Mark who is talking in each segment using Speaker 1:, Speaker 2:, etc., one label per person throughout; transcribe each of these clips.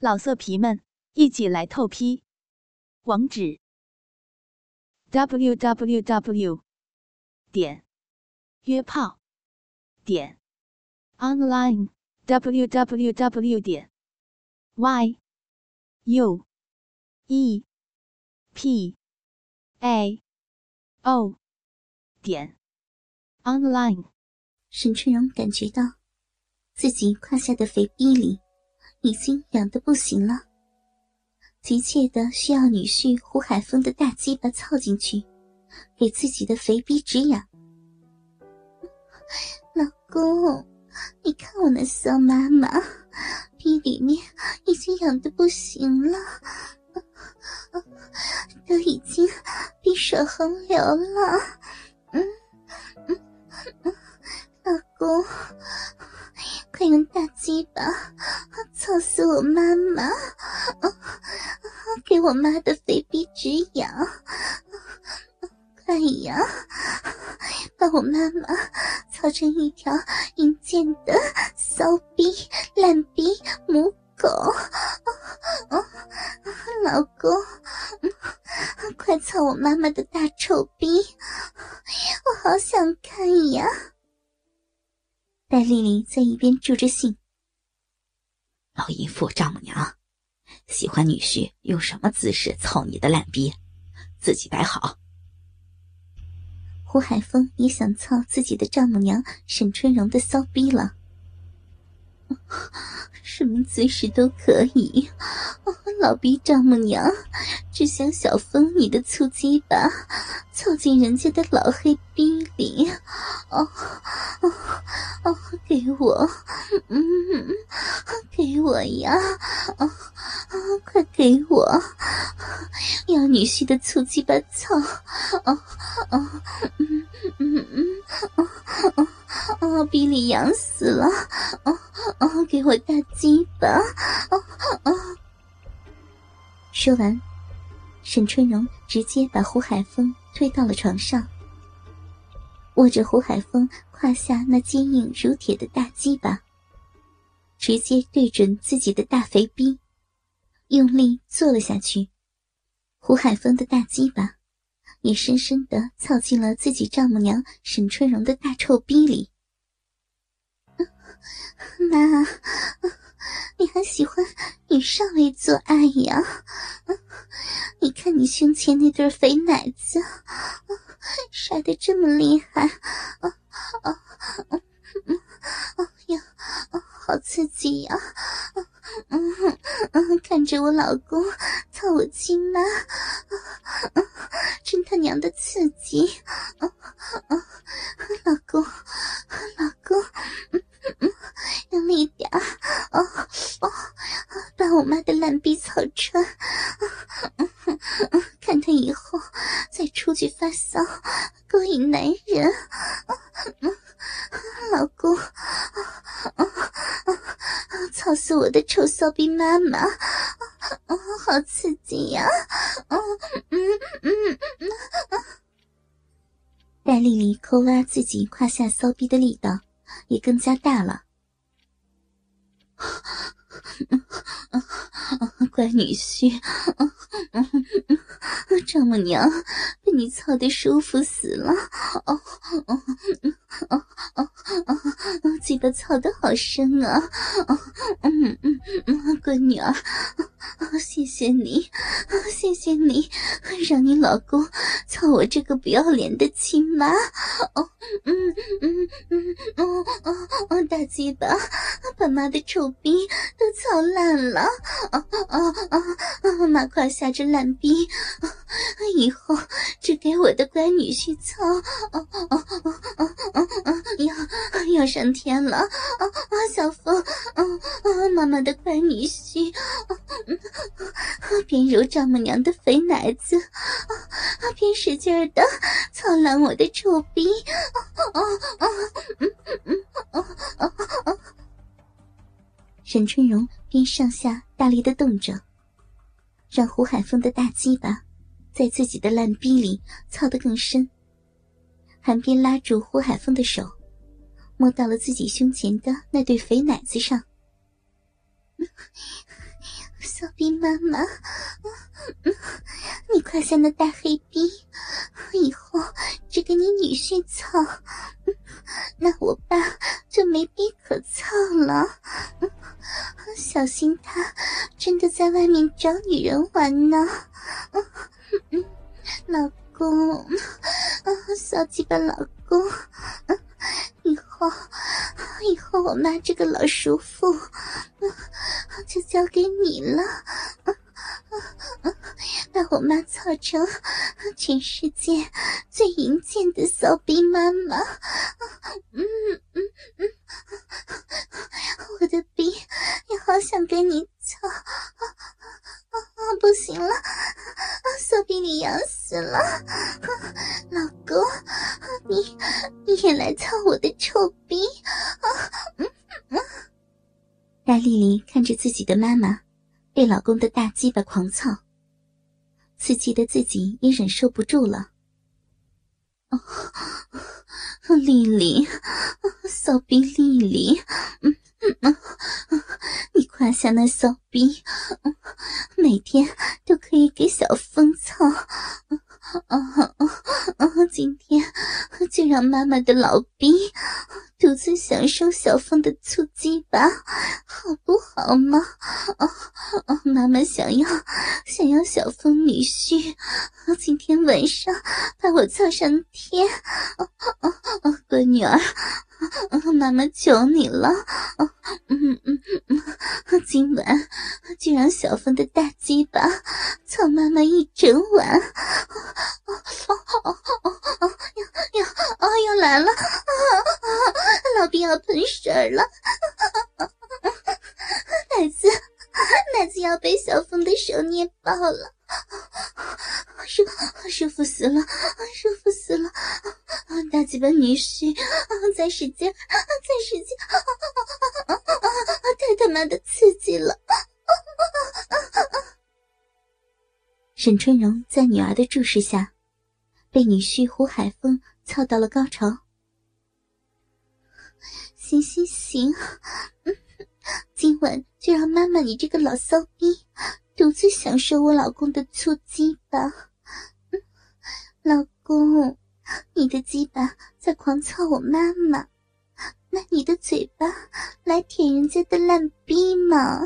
Speaker 1: 老色皮们，一起来透批！网址：w w w 点约炮点 online w w w 点 y u e p a o 点 online。
Speaker 2: 沈春荣感觉到自己胯下的肥逼里。已经痒得不行了，急切的需要女婿胡海峰的大鸡巴凑进去，给自己的肥逼止痒。老公，你看我那骚妈妈，逼里面已经痒得不行了，都已经逼水横流了。嗯嗯嗯，老公。快用大鸡巴操死我妈妈！给我妈的肥逼止痒！快呀，把我妈妈操成一条淫贱的骚逼、烂逼母狗！老公，快操我妈妈的大臭逼！我好想看呀！戴丽丽在一边助着兴。
Speaker 3: 老淫妇丈母娘，喜欢女婿用什么姿势操你的烂逼，自己摆好。
Speaker 2: 胡海峰也想操自己的丈母娘沈春荣的骚逼了，什么姿势都可以。老逼丈母娘，只想小峰你的粗鸡巴，凑进人家的老黑逼里。哦哦哦，给我，嗯，给我呀！啊啊，快给我！要女婿的粗鸡巴操！啊啊，嗯嗯嗯，啊啊，逼里痒死了！啊啊，给我大鸡巴！啊啊！说完，沈春荣直接把胡海峰推到了床上，握着胡海峰胯下那坚硬如铁的大鸡巴，直接对准自己的大肥逼，用力坐了下去。胡海峰的大鸡巴也深深的操进了自己丈母娘沈春荣的大臭逼里。妈。你还喜欢与少尉做爱呀？你看你胸前那对肥奶子，晒得这么厉害，啊啊啊啊呀，好刺激呀！嗯嗯，看着我老公操我亲妈，真他娘的刺激！啊啊，老公，老公，嗯嗯，用力点啊！哦，把我妈的烂逼草穿，看他以后再出去发骚勾引男人，老公，操死我的臭骚逼妈妈，好刺激呀！嗯嗯嗯嗯，戴丽丽抠挖自己胯下骚逼的力道也更加大了。乖女婿，丈母娘被你操的舒服死了，哦哦哦哦哦，鸡巴操的好深啊，嗯嗯嗯，闺女儿，谢谢你，谢谢你，让你老公操我这个不要脸的亲妈，哦嗯嗯嗯哦哦哦，大鸡巴把妈的臭逼都操烂了，啊啊啊啊！妈胯下这烂逼，以后只给我的乖女婿操，哦哦哦哦啊！要要上天了，啊啊！小峰，啊啊！妈妈的乖女婿，边揉丈母娘的肥奶子，啊啊边使劲的操烂我的臭逼，啊啊啊！嗯嗯啊啊啊！沈春荣边上下大力的动着，让胡海峰的大鸡巴在自己的烂逼里操得更深，还边拉住胡海峰的手，摸到了自己胸前的那对肥奶子上。
Speaker 4: 小兵妈妈，你胯下那大黑逼，以后只给你女婿操，那我爸就没逼可操了。小心他真的在外面找女人玩呢。老公，骚鸡巴老公，以后以后我妈这个老叔父就交给你了。把我妈操成全世界最淫贱的骚逼妈妈，嗯嗯嗯，我的逼也好想跟你操，啊不行了，骚逼你痒死了，老公，你你也来操我的臭逼，嗯嗯。
Speaker 2: 戴丽丽看着自己的妈妈被老公的大鸡巴狂操。刺激的自己也忍受不住了。哦，丽丽，骚逼丽丽，嗯嗯，你胯下那骚逼，每天都可以给小风操。啊啊！今天就让妈妈的老逼独自享受小风的粗鸡吧，好不好嘛？啊啊！妈妈想要想要小风女婿，今天晚上把我操上天！啊啊啊！乖女儿，妈妈求你了！嗯嗯嗯，今晚就让小凤的大鸡巴操妈妈一整晚！哦哦哦哦！要要哦要来了！老兵要喷水了！奶子奶子要被小凤的手捏爆了！舒舒服死了！舒服死了！大鸡巴女婿再使劲再使劲！太他妈的刺激了！沈春荣在女儿的注视下。被女婿胡海峰操到了高潮，
Speaker 4: 行行行，今晚就让妈妈你这个老骚逼独自享受我老公的粗鸡吧。老公，你的鸡巴在狂操我妈妈，那你的嘴巴来舔人家的烂逼嘛？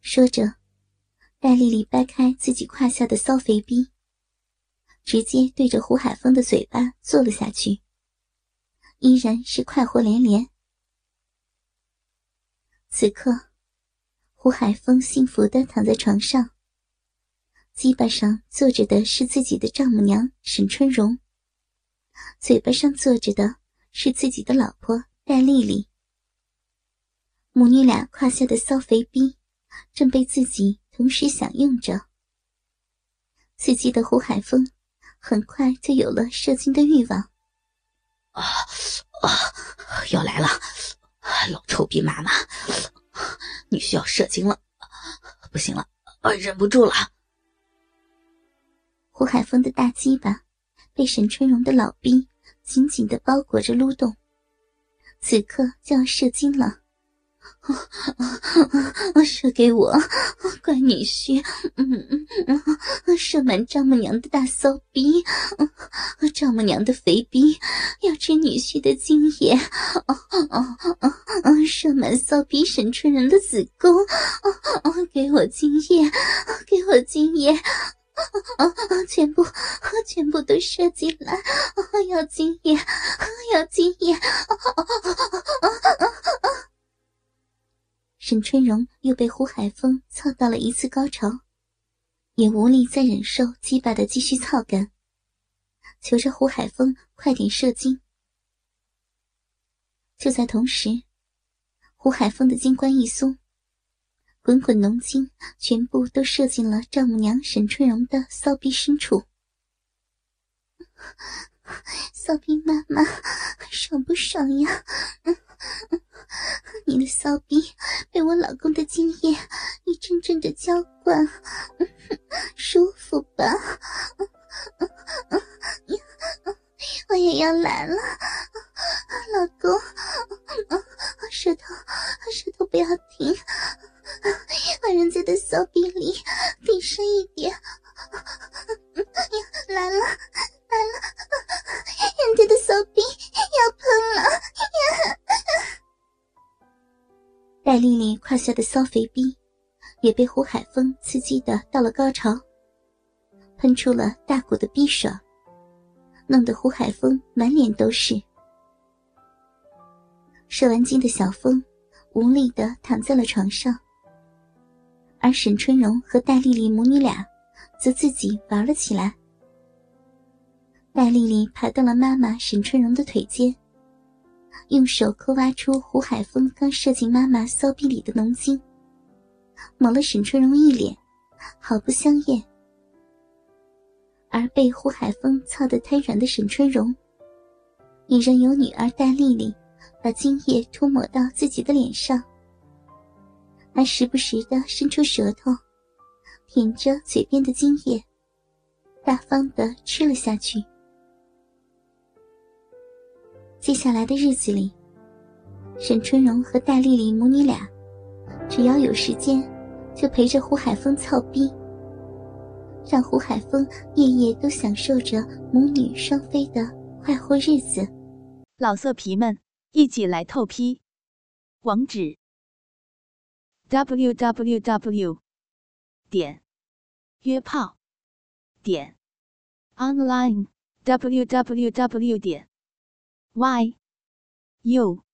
Speaker 2: 说着，戴丽丽掰开自己胯下的骚肥逼。直接对着胡海峰的嘴巴坐了下去，依然是快活连连。此刻，胡海峰幸福的躺在床上，鸡巴上坐着的是自己的丈母娘沈春荣，嘴巴上坐着的是自己的老婆戴丽丽。母女俩胯下的骚肥逼正被自己同时享用着，刺激的胡海峰。很快就有了射精的欲望。
Speaker 5: 啊啊！要来了，老臭逼妈妈，你需要射精了，不行了，忍不住了。
Speaker 2: 胡海峰的大鸡巴被沈春荣的老逼紧紧的包裹着撸动，此刻就要射精了。射给我，乖女婿，嗯嗯嗯，射满丈母娘的大骚逼，丈母娘的肥逼要吃女婿的精液，哦哦哦哦，射满骚逼沈春人的子宫，哦哦，给我精液，给我精液，哦哦，全部全部都射进来，要精液，要精液，哦哦哦哦哦哦。沈春荣又被胡海峰操到了一次高潮，也无力再忍受鸡巴的继续操感，求着胡海峰快点射精。就在同时，胡海峰的金冠一松，滚滚浓精全部都射进了丈母娘沈春荣的骚逼深处。
Speaker 4: 骚逼妈妈，爽不爽呀？你的骚逼被我老公的精液一阵阵的浇灌，舒服吧？我也要来了，老公，舌头，舌头不要停，把
Speaker 6: 人家的骚逼里，顶深一点。来了，来了，人家的骚逼要喷了。
Speaker 2: 戴丽丽胯下的骚肥逼，也被胡海峰刺激的到了高潮，喷出了大股的逼水，弄得胡海峰满脸都是。射完精的小峰无力的躺在了床上，而沈春荣和戴丽丽母女俩则自己玩了起来。戴丽丽爬到了妈妈沈春荣的腿间，用手抠挖出胡海峰刚射进妈妈骚逼里的浓精，抹了沈春荣一脸，好不香艳。而被胡海峰操得瘫软的沈春荣，也仍由女儿戴丽丽。把精液涂抹到自己的脸上，还时不时的伸出舌头，舔着嘴边的精液，大方的吃了下去。接下来的日子里，沈春荣和戴丽丽母女俩，只要有时间，就陪着胡海峰操逼，让胡海峰夜夜都享受着母女双飞的快活日子。
Speaker 1: 老色皮们。一起来透批，网址：w w w 点约炮点 online w w w 点 y u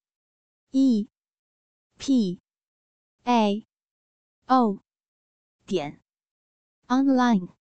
Speaker 1: e p a o 点 online。